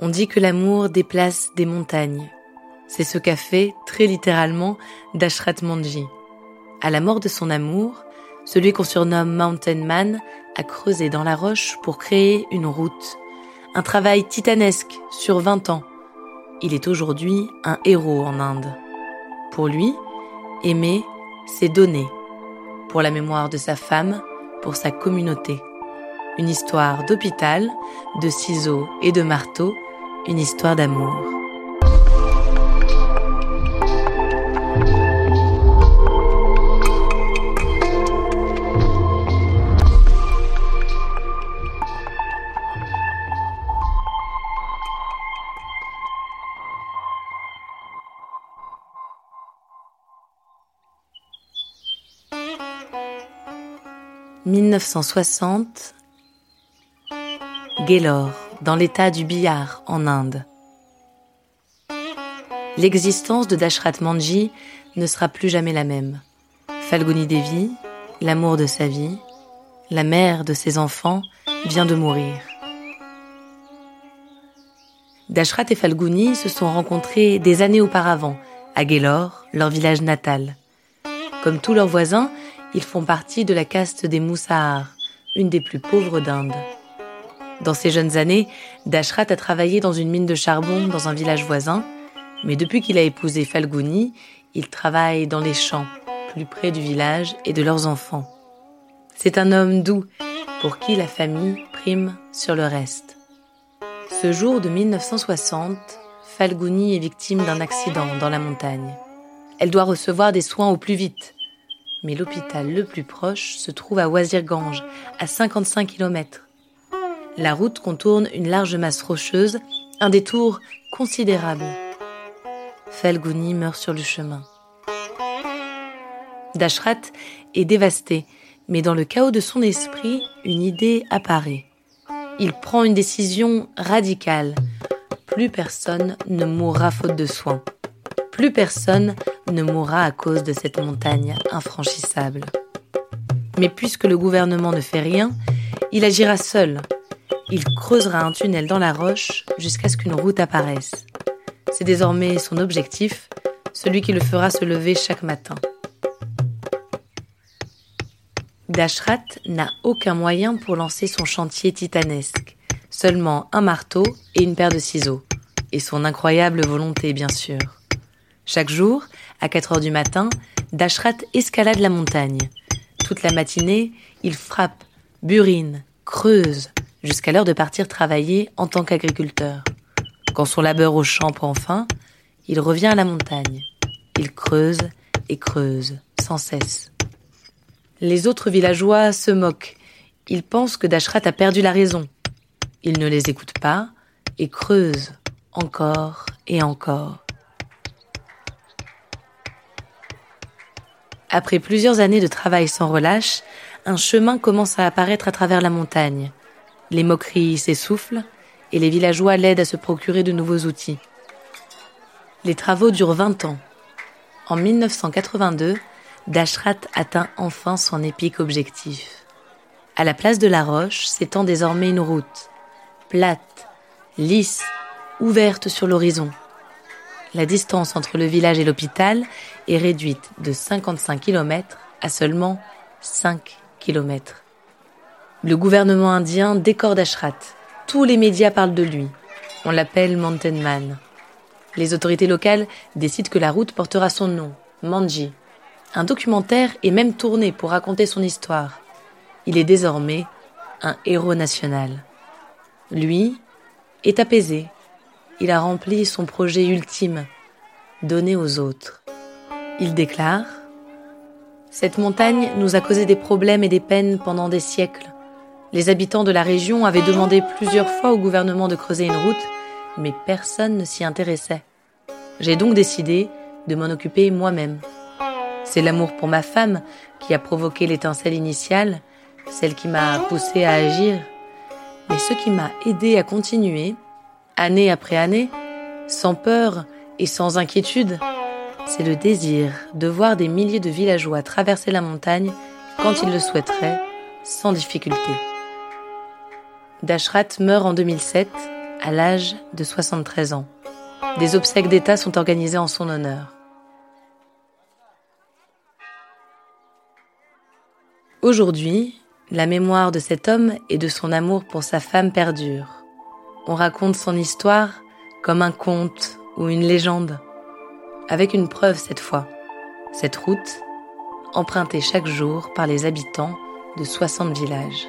On dit que l'amour déplace des montagnes. C'est ce qu'a fait, très littéralement, Dashrat Manji. À la mort de son amour, celui qu'on surnomme Mountain Man a creusé dans la roche pour créer une route. Un travail titanesque sur 20 ans. Il est aujourd'hui un héros en Inde. Pour lui, aimer, c'est donner. Pour la mémoire de sa femme, pour sa communauté. Une histoire d'hôpital, de ciseaux et de marteaux une histoire d'amour. « 1960, Gaylord dans l'état du Bihar en Inde. L'existence de Dashrat Manji ne sera plus jamais la même. Falguni Devi, l'amour de sa vie, la mère de ses enfants, vient de mourir. Dashrat et Falguni se sont rencontrés des années auparavant, à Gélor, leur village natal. Comme tous leurs voisins, ils font partie de la caste des Moussahars, une des plus pauvres d'Inde. Dans ses jeunes années, Dashrat a travaillé dans une mine de charbon dans un village voisin, mais depuis qu'il a épousé Falguni, il travaille dans les champs, plus près du village et de leurs enfants. C'est un homme doux, pour qui la famille prime sur le reste. Ce jour de 1960, Falguni est victime d'un accident dans la montagne. Elle doit recevoir des soins au plus vite. Mais l'hôpital le plus proche se trouve à Wazirganj, à 55 km. La route contourne une large masse rocheuse, un détour considérable. Falguni meurt sur le chemin. Dashrat est dévasté, mais dans le chaos de son esprit, une idée apparaît. Il prend une décision radicale. Plus personne ne mourra faute de soins. Plus personne ne mourra à cause de cette montagne infranchissable. Mais puisque le gouvernement ne fait rien, il agira seul il creusera un tunnel dans la roche jusqu'à ce qu'une route apparaisse. C'est désormais son objectif, celui qui le fera se lever chaque matin. Dashrat n'a aucun moyen pour lancer son chantier titanesque, seulement un marteau et une paire de ciseaux, et son incroyable volonté bien sûr. Chaque jour, à 4 heures du matin, Dashrat escalade la montagne. Toute la matinée, il frappe, burine, creuse, jusqu'à l'heure de partir travailler en tant qu'agriculteur. Quand son labeur au champ prend fin, il revient à la montagne. Il creuse et creuse, sans cesse. Les autres villageois se moquent. Ils pensent que Dashrat a perdu la raison. Il ne les écoute pas et creuse encore et encore. Après plusieurs années de travail sans relâche, un chemin commence à apparaître à travers la montagne. Les moqueries s'essoufflent et les villageois l'aident à se procurer de nouveaux outils. Les travaux durent 20 ans. En 1982, Dashrat atteint enfin son épique objectif. À la place de la roche s'étend désormais une route, plate, lisse, ouverte sur l'horizon. la distance entre le village et l'hôpital est réduite de 55 km à seulement 5 km. Le gouvernement indien décore Dashrat. Tous les médias parlent de lui. On l'appelle Mountain Man. Les autorités locales décident que la route portera son nom, Manji. Un documentaire est même tourné pour raconter son histoire. Il est désormais un héros national. Lui est apaisé. Il a rempli son projet ultime, donner aux autres. Il déclare Cette montagne nous a causé des problèmes et des peines pendant des siècles. Les habitants de la région avaient demandé plusieurs fois au gouvernement de creuser une route, mais personne ne s'y intéressait. J'ai donc décidé de m'en occuper moi-même. C'est l'amour pour ma femme qui a provoqué l'étincelle initiale, celle qui m'a poussé à agir. Mais ce qui m'a aidé à continuer, année après année, sans peur et sans inquiétude, c'est le désir de voir des milliers de villageois traverser la montagne quand ils le souhaiteraient, sans difficulté. Dashrat meurt en 2007 à l'âge de 73 ans. Des obsèques d'État sont organisées en son honneur. Aujourd'hui, la mémoire de cet homme et de son amour pour sa femme perdure. On raconte son histoire comme un conte ou une légende, avec une preuve cette fois. Cette route, empruntée chaque jour par les habitants de 60 villages.